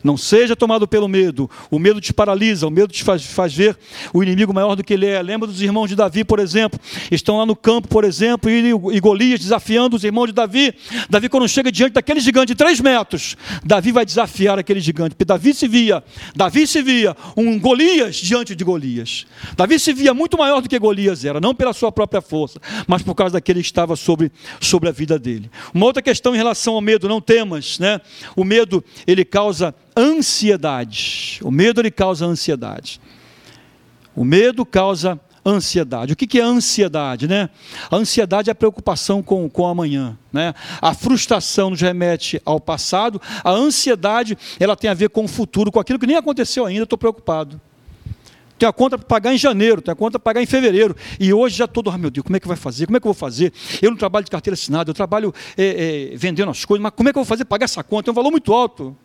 Não seja tomado pelo medo. O medo te paralisa, o medo te faz, faz ver o inimigo maior do que ele é. Lembra dos irmãos de Davi, por exemplo? Estão lá no campo, por exemplo, e, e Golias desafiando os irmãos de Davi. Davi, quando chega diante daquele gigante de três metros, Davi vai desafiar aquele gigante. Porque Davi se via, Davi se via um Golias diante de Golias. Davi se via muito maior do que Golias era, não pela sua própria força, mas por causa daquele que estava sobre, sobre a vida dele. Uma outra questão em relação ao medo, não temas, né? O medo, ele causa ansiedade. O medo ele causa ansiedade. O medo causa ansiedade. O que é ansiedade? Né? A ansiedade é a preocupação com, com amanhã. Né? A frustração nos remete ao passado. A ansiedade ela tem a ver com o futuro, com aquilo que nem aconteceu ainda, estou preocupado. Tenho a conta para pagar em janeiro, tenho a conta para pagar em fevereiro. E hoje já todo, ah, meu Deus, como é que vai fazer? Como é que eu vou fazer? Eu não trabalho de carteira assinada, eu trabalho é, é, vendendo as coisas, mas como é que eu vou fazer pagar essa conta? É um valor muito alto.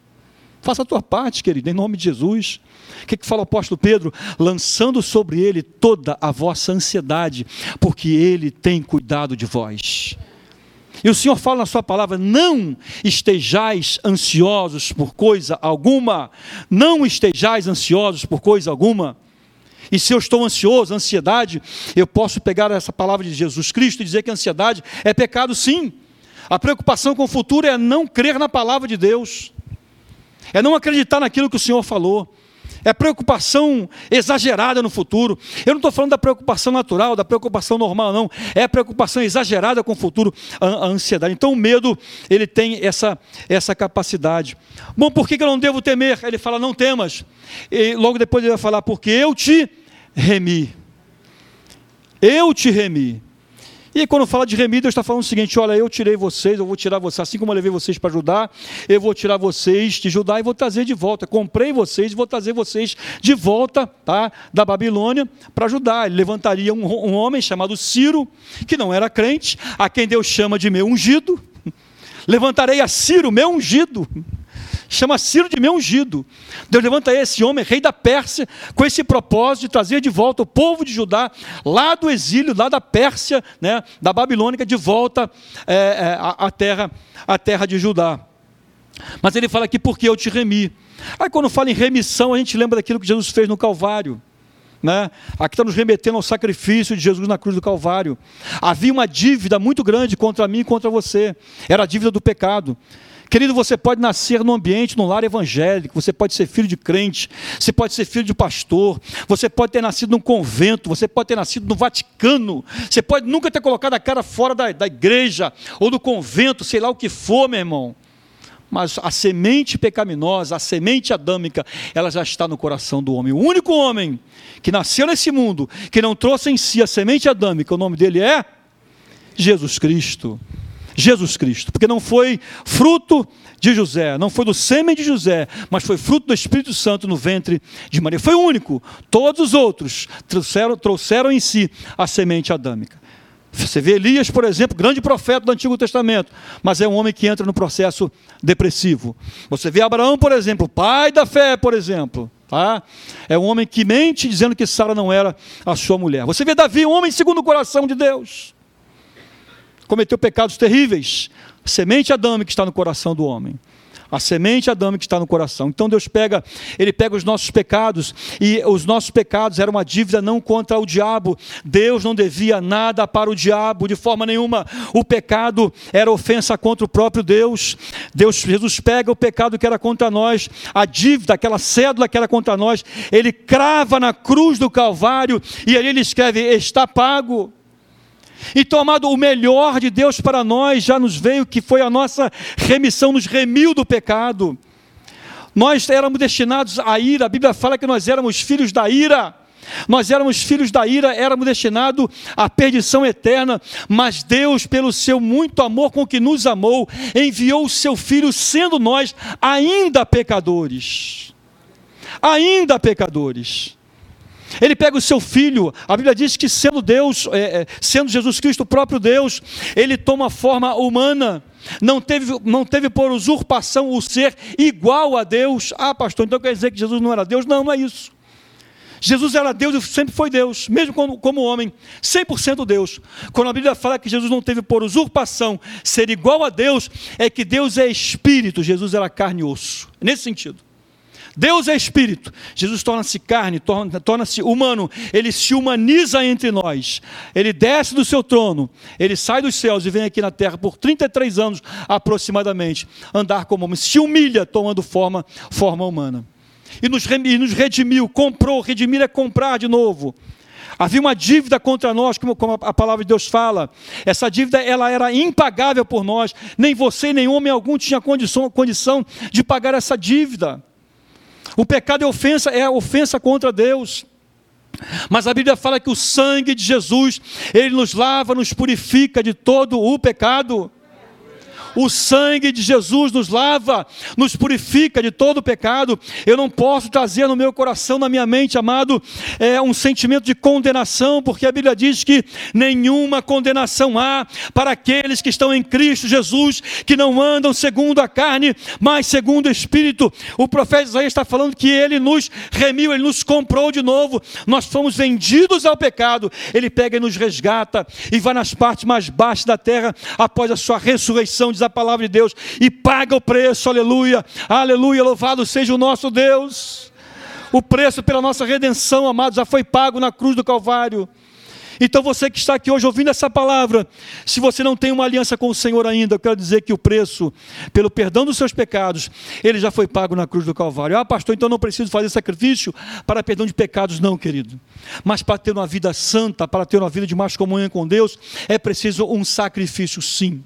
Faça a tua parte, querido, em nome de Jesus. O que, que fala o apóstolo Pedro? Lançando sobre ele toda a vossa ansiedade, porque ele tem cuidado de vós. E o Senhor fala na sua palavra: não estejais ansiosos por coisa alguma, não estejais ansiosos por coisa alguma. E se eu estou ansioso, ansiedade, eu posso pegar essa palavra de Jesus Cristo e dizer que ansiedade é pecado, sim. A preocupação com o futuro é não crer na palavra de Deus é não acreditar naquilo que o Senhor falou, é preocupação exagerada no futuro. Eu não estou falando da preocupação natural, da preocupação normal, não. É preocupação exagerada com o futuro, a, a ansiedade. Então o medo, ele tem essa, essa capacidade. Bom, por que eu não devo temer? Ele fala, não temas. E logo depois ele vai falar, porque eu te remi. Eu te remi. E quando fala de Deus está falando o seguinte: olha, eu tirei vocês, eu vou tirar vocês, assim como eu levei vocês para Judá, eu vou tirar vocês de Judá e vou trazer de volta. Comprei vocês e vou trazer vocês de volta tá, da Babilônia para Judá. Ele levantaria um, um homem chamado Ciro, que não era crente, a quem Deus chama de meu ungido. Levantarei a Ciro, meu ungido chama Ciro de meu ungido. Deus levanta esse homem, rei da Pérsia, com esse propósito de trazer de volta o povo de Judá, lá do exílio, lá da Pérsia, né, da Babilônica, de volta é, é, à, terra, à terra de Judá. Mas ele fala aqui, porque eu te remi. Aí quando fala em remissão, a gente lembra daquilo que Jesus fez no Calvário. Né? Aqui está nos remetendo ao sacrifício de Jesus na cruz do Calvário. Havia uma dívida muito grande contra mim e contra você. Era a dívida do pecado. Querido, você pode nascer num ambiente, num lar evangélico, você pode ser filho de crente, você pode ser filho de pastor, você pode ter nascido num convento, você pode ter nascido no Vaticano, você pode nunca ter colocado a cara fora da, da igreja ou do convento, sei lá o que for, meu irmão. Mas a semente pecaminosa, a semente adâmica, ela já está no coração do homem. O único homem que nasceu nesse mundo, que não trouxe em si a semente adâmica, o nome dele é Jesus Cristo. Jesus Cristo, porque não foi fruto de José, não foi do sêmen de José, mas foi fruto do Espírito Santo no ventre de Maria. Foi o único. Todos os outros trouxeram, trouxeram em si a semente adâmica. Você vê Elias, por exemplo, grande profeta do Antigo Testamento, mas é um homem que entra no processo depressivo. Você vê Abraão, por exemplo, pai da fé, por exemplo. Tá? É um homem que mente dizendo que Sara não era a sua mulher. Você vê Davi, um homem segundo o coração de Deus cometeu pecados terríveis. A semente adâmica está no coração do homem. A semente adâmica está no coração. Então Deus pega, ele pega os nossos pecados e os nossos pecados eram uma dívida não contra o diabo. Deus não devia nada para o diabo de forma nenhuma. O pecado era ofensa contra o próprio Deus. Deus Jesus pega o pecado que era contra nós, a dívida, aquela cédula que era contra nós, ele crava na cruz do Calvário e ali ele escreve está pago. Então, amado, o melhor de Deus para nós já nos veio, que foi a nossa remissão, nos remiu do pecado. Nós éramos destinados à ira, a Bíblia fala que nós éramos filhos da ira. Nós éramos filhos da ira, éramos destinados à perdição eterna, mas Deus, pelo seu muito amor com que nos amou, enviou o seu filho, sendo nós ainda pecadores. Ainda pecadores. Ele pega o seu filho, a Bíblia diz que sendo Deus, é, é, sendo Jesus Cristo o próprio Deus, ele toma forma humana. Não teve, não teve por usurpação o ser igual a Deus. Ah, pastor, então quer dizer que Jesus não era Deus? Não, não é isso. Jesus era Deus e sempre foi Deus, mesmo como, como homem, 100% Deus. Quando a Bíblia fala que Jesus não teve por usurpação ser igual a Deus, é que Deus é espírito, Jesus era carne e osso. Nesse sentido. Deus é espírito. Jesus torna-se carne, torna-se humano. Ele se humaniza entre nós. Ele desce do seu trono. Ele sai dos céus e vem aqui na terra por 33 anos aproximadamente, andar como homem. Se humilha tomando forma, forma humana. E nos, e nos redimiu, comprou. Redimir é comprar de novo. Havia uma dívida contra nós, como, a palavra de Deus fala. Essa dívida ela era impagável por nós. Nem você, nem homem algum tinha condição, condição de pagar essa dívida. O pecado é ofensa, é ofensa contra Deus. Mas a Bíblia fala que o sangue de Jesus, ele nos lava, nos purifica de todo o pecado. O sangue de Jesus nos lava, nos purifica de todo pecado. Eu não posso trazer no meu coração, na minha mente, amado, é, um sentimento de condenação, porque a Bíblia diz que nenhuma condenação há para aqueles que estão em Cristo Jesus, que não andam segundo a carne, mas segundo o Espírito. O profeta Isaías está falando que ele nos remiu, ele nos comprou de novo. Nós fomos vendidos ao pecado. Ele pega e nos resgata e vai nas partes mais baixas da terra após a sua ressurreição, diz a palavra de Deus e paga o preço, aleluia, aleluia, louvado seja o nosso Deus. O preço pela nossa redenção, amados, já foi pago na cruz do Calvário. Então você que está aqui hoje ouvindo essa palavra, se você não tem uma aliança com o Senhor ainda, eu quero dizer que o preço pelo perdão dos seus pecados, ele já foi pago na cruz do Calvário. Ah, pastor, então não preciso fazer sacrifício para perdão de pecados, não, querido. Mas para ter uma vida santa, para ter uma vida de mais comunhão com Deus, é preciso um sacrifício, sim.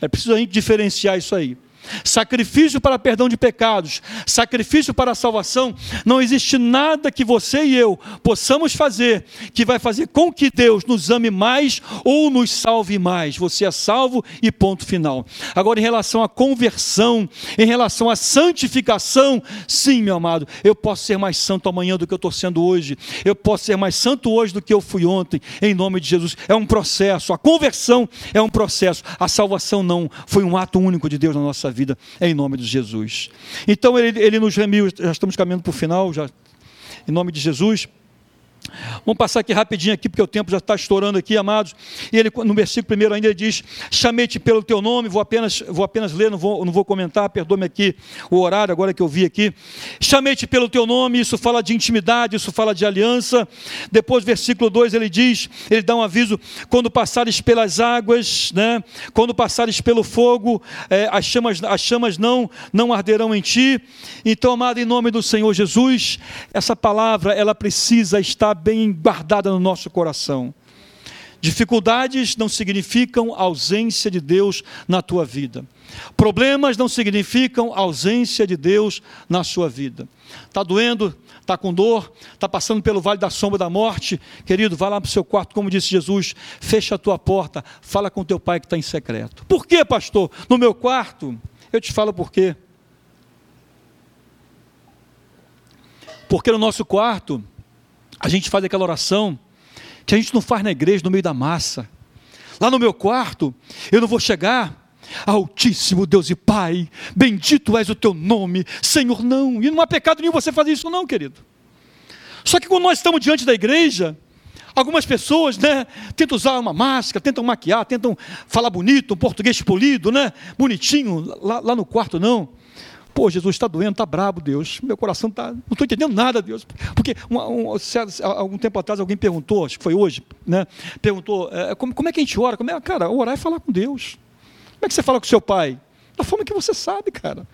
É preciso a gente diferenciar isso aí. Sacrifício para perdão de pecados, sacrifício para a salvação, não existe nada que você e eu possamos fazer que vai fazer com que Deus nos ame mais ou nos salve mais. Você é salvo e ponto final. Agora, em relação à conversão, em relação à santificação, sim, meu amado, eu posso ser mais santo amanhã do que eu estou sendo hoje, eu posso ser mais santo hoje do que eu fui ontem, em nome de Jesus. É um processo, a conversão é um processo, a salvação não, foi um ato único de Deus na nossa vida, em nome de Jesus. Então ele, ele nos remiu, já estamos caminhando para o final, já, em nome de Jesus. Vamos passar aqui rapidinho aqui, porque o tempo já está estourando aqui, amados. E ele, no versículo primeiro ainda ele diz, chamei-te pelo teu nome, vou apenas, vou apenas ler, não vou, não vou comentar, perdoe-me aqui o horário agora que eu vi aqui. Chamei-te pelo teu nome, isso fala de intimidade, isso fala de aliança. Depois, versículo 2, ele diz, ele dá um aviso, quando passares pelas águas, né? quando passares pelo fogo, é, as, chamas, as chamas não, não arderão em ti. Então, amado, em nome do Senhor Jesus, essa palavra, ela precisa estar bem guardada no nosso coração. Dificuldades não significam ausência de Deus na tua vida. Problemas não significam ausência de Deus na sua vida. Está doendo, está com dor, está passando pelo vale da sombra da morte. Querido, vá lá para o seu quarto, como disse Jesus, fecha a tua porta, fala com teu pai que está em secreto. Por que, pastor? No meu quarto? Eu te falo por quê. Porque no nosso quarto a gente faz aquela oração que a gente não faz na igreja, no meio da massa. Lá no meu quarto, eu não vou chegar, Altíssimo Deus e Pai, bendito és o teu nome, Senhor, não. E não há pecado nenhum você fazer isso, não, querido. Só que quando nós estamos diante da igreja, algumas pessoas, né, tentam usar uma máscara, tentam maquiar, tentam falar bonito, um português polido, né, bonitinho, lá, lá no quarto não. Pô, Jesus está doendo, está brabo, Deus. Meu coração está. Não estou entendendo nada, Deus. Porque um, um, algum tempo atrás alguém perguntou, acho que foi hoje, né? Perguntou é, como, como, é que a gente ora? Como é, cara, orar é falar com Deus. Como é que você fala com seu pai? Da forma que você sabe, cara.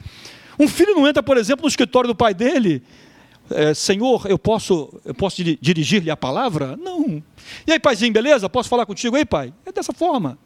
Um filho não entra, por exemplo, no escritório do pai dele. É, Senhor, eu posso, eu posso dirigir-lhe a palavra? Não. E aí, paizinho, beleza? Posso falar contigo? Ei, pai? É dessa forma.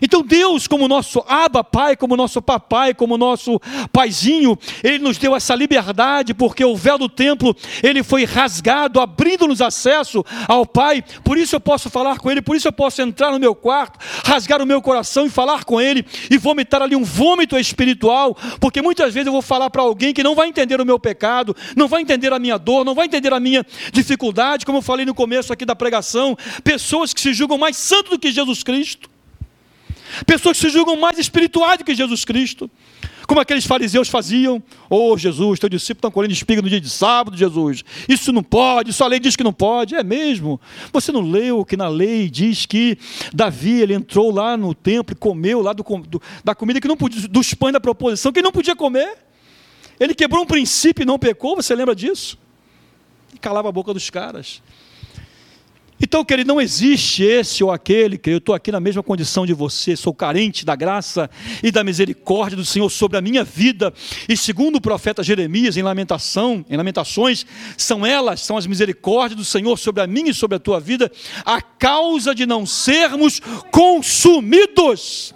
Então Deus, como nosso aba pai, como nosso papai, como nosso paizinho, ele nos deu essa liberdade, porque o véu do templo, ele foi rasgado, abrindo-nos acesso ao Pai. Por isso eu posso falar com ele, por isso eu posso entrar no meu quarto, rasgar o meu coração e falar com ele e vomitar ali um vômito espiritual, porque muitas vezes eu vou falar para alguém que não vai entender o meu pecado, não vai entender a minha dor, não vai entender a minha dificuldade, como eu falei no começo aqui da pregação, pessoas que se julgam mais santos do que Jesus Cristo Pessoas que se julgam mais espirituais do que Jesus Cristo. Como aqueles fariseus faziam. Oh, Jesus, teu discípulo está colhendo espiga no dia de sábado, Jesus. Isso não pode, isso a lei diz que não pode. É mesmo. Você não leu que na lei diz que Davi ele entrou lá no templo e comeu lá do, do, da comida que não podia, dos pães da proposição, que ele não podia comer. Ele quebrou um princípio e não pecou, você lembra disso? E calava a boca dos caras. Então, querido, não existe esse ou aquele, que eu estou aqui na mesma condição de você, sou carente da graça e da misericórdia do Senhor sobre a minha vida. E segundo o profeta Jeremias, em lamentação, em lamentações, são elas, são as misericórdias do Senhor sobre a minha e sobre a tua vida, a causa de não sermos consumidos.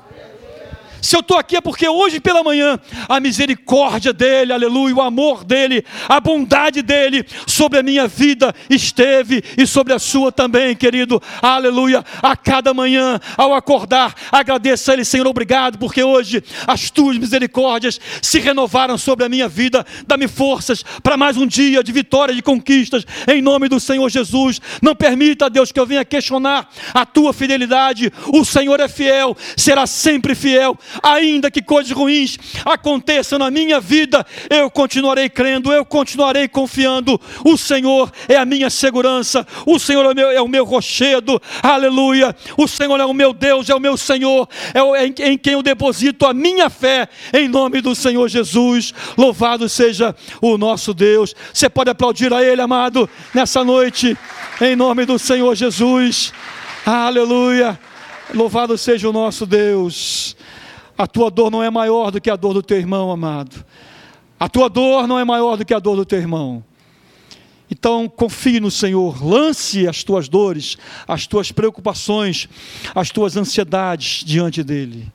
Se eu estou aqui é porque hoje pela manhã a misericórdia dele, aleluia, o amor dele, a bondade dele sobre a minha vida esteve e sobre a sua também, querido, aleluia. A cada manhã, ao acordar, agradeça a ele, Senhor, obrigado, porque hoje as tuas misericórdias se renovaram sobre a minha vida. Dá-me forças para mais um dia de vitória, de conquistas, em nome do Senhor Jesus. Não permita, Deus, que eu venha questionar a tua fidelidade. O Senhor é fiel, será sempre fiel ainda que coisas ruins aconteçam na minha vida, eu continuarei crendo, eu continuarei confiando. O Senhor é a minha segurança, o Senhor é o meu, é o meu rochedo, aleluia. O Senhor é o meu Deus, é o meu Senhor, é em, em quem eu deposito a minha fé, em nome do Senhor Jesus. Louvado seja o nosso Deus. Você pode aplaudir a Ele, amado, nessa noite, em nome do Senhor Jesus. Aleluia. Louvado seja o nosso Deus. A tua dor não é maior do que a dor do teu irmão, amado. A tua dor não é maior do que a dor do teu irmão. Então, confie no Senhor, lance as tuas dores, as tuas preocupações, as tuas ansiedades diante dEle.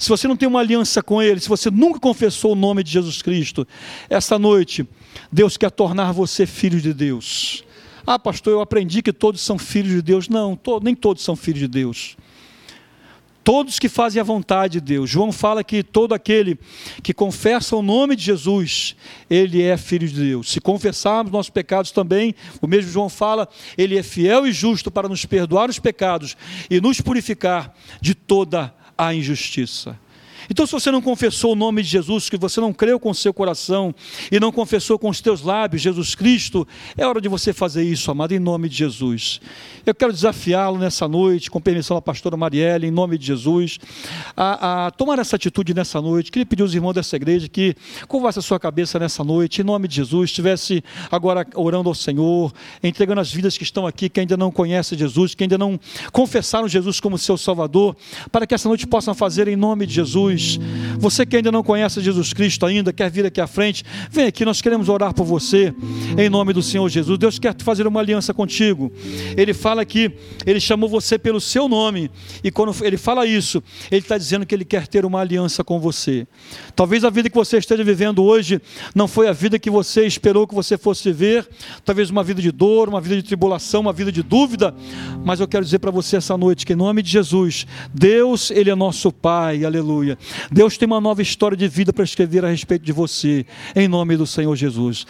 se você não tem uma aliança com Ele, se você nunca confessou o nome de Jesus Cristo, essa noite, Deus quer tornar você filho de Deus. Ah, pastor, eu aprendi que todos são filhos de Deus. Não, to, nem todos são filhos de Deus. Todos que fazem a vontade de Deus. João fala que todo aquele que confessa o nome de Jesus, ele é filho de Deus. Se confessarmos nossos pecados também, o mesmo João fala, ele é fiel e justo para nos perdoar os pecados e nos purificar de toda a injustiça. Então, se você não confessou o nome de Jesus, que você não creu com o seu coração e não confessou com os teus lábios Jesus Cristo, é hora de você fazer isso, amado, em nome de Jesus. Eu quero desafiá-lo nessa noite, com permissão da pastora Marielle, em nome de Jesus, a, a tomar essa atitude nessa noite. Queria pedir aos irmãos dessa igreja que curvasse a sua cabeça nessa noite, em nome de Jesus, estivesse agora orando ao Senhor, entregando as vidas que estão aqui, que ainda não conhecem Jesus, que ainda não confessaram Jesus como seu Salvador, para que essa noite possam fazer em nome de Jesus. Você que ainda não conhece Jesus Cristo ainda, quer vir aqui à frente, vem aqui, nós queremos orar por você, em nome do Senhor Jesus. Deus quer fazer uma aliança contigo. Ele fala fala que ele chamou você pelo seu nome, e quando ele fala isso, ele está dizendo que ele quer ter uma aliança com você. Talvez a vida que você esteja vivendo hoje não foi a vida que você esperou que você fosse viver, talvez uma vida de dor, uma vida de tribulação, uma vida de dúvida, mas eu quero dizer para você essa noite que, em nome de Jesus, Deus, Ele é nosso Pai, aleluia. Deus tem uma nova história de vida para escrever a respeito de você, em nome do Senhor Jesus.